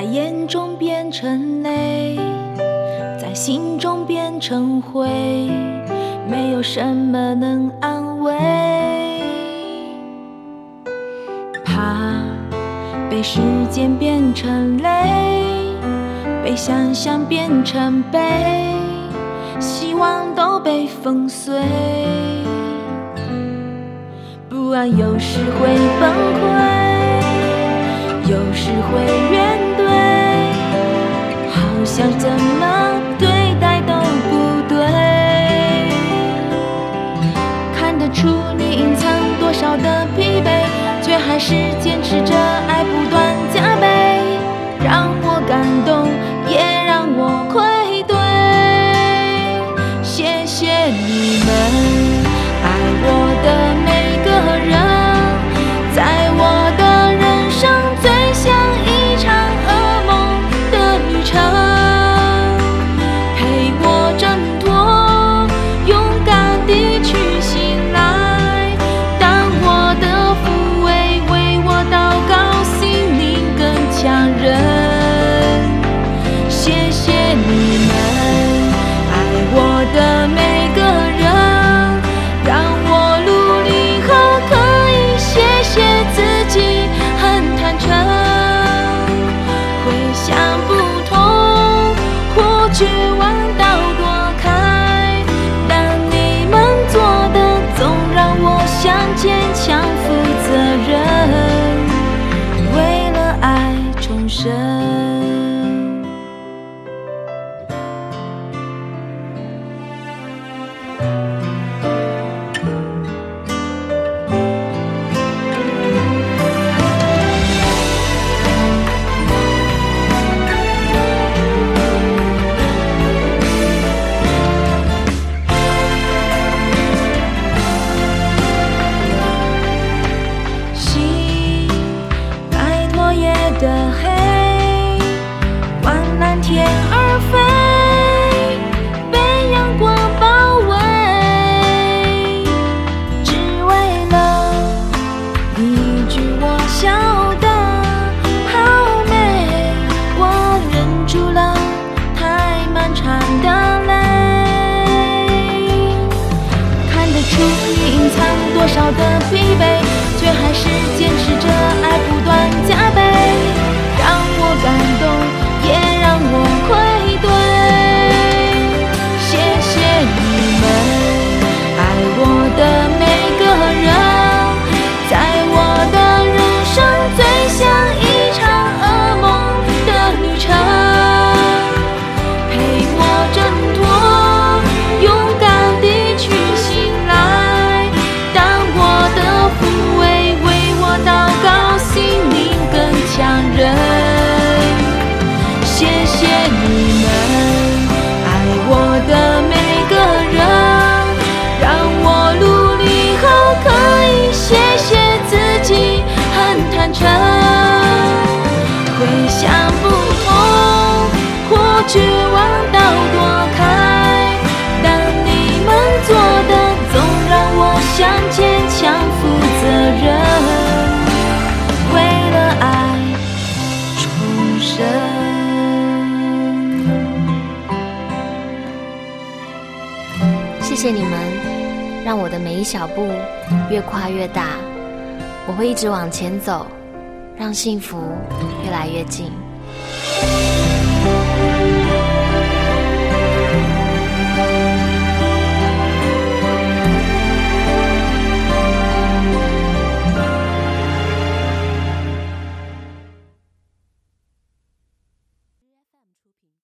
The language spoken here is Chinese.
在眼中变成泪，在心中变成灰，没有什么能安慰。怕被时间变成泪，被想象变成悲，希望都被粉碎。不安有时会崩溃。有时会怨想怎么的黑，往蓝天而飞，被阳光包围，只为了一句我笑得好美，我忍住了太漫长的泪，看得出你隐藏多少的疲惫，却还是坚持。谢谢你们，让我的每一小步越跨越大。我会一直往前走，让幸福越来越近。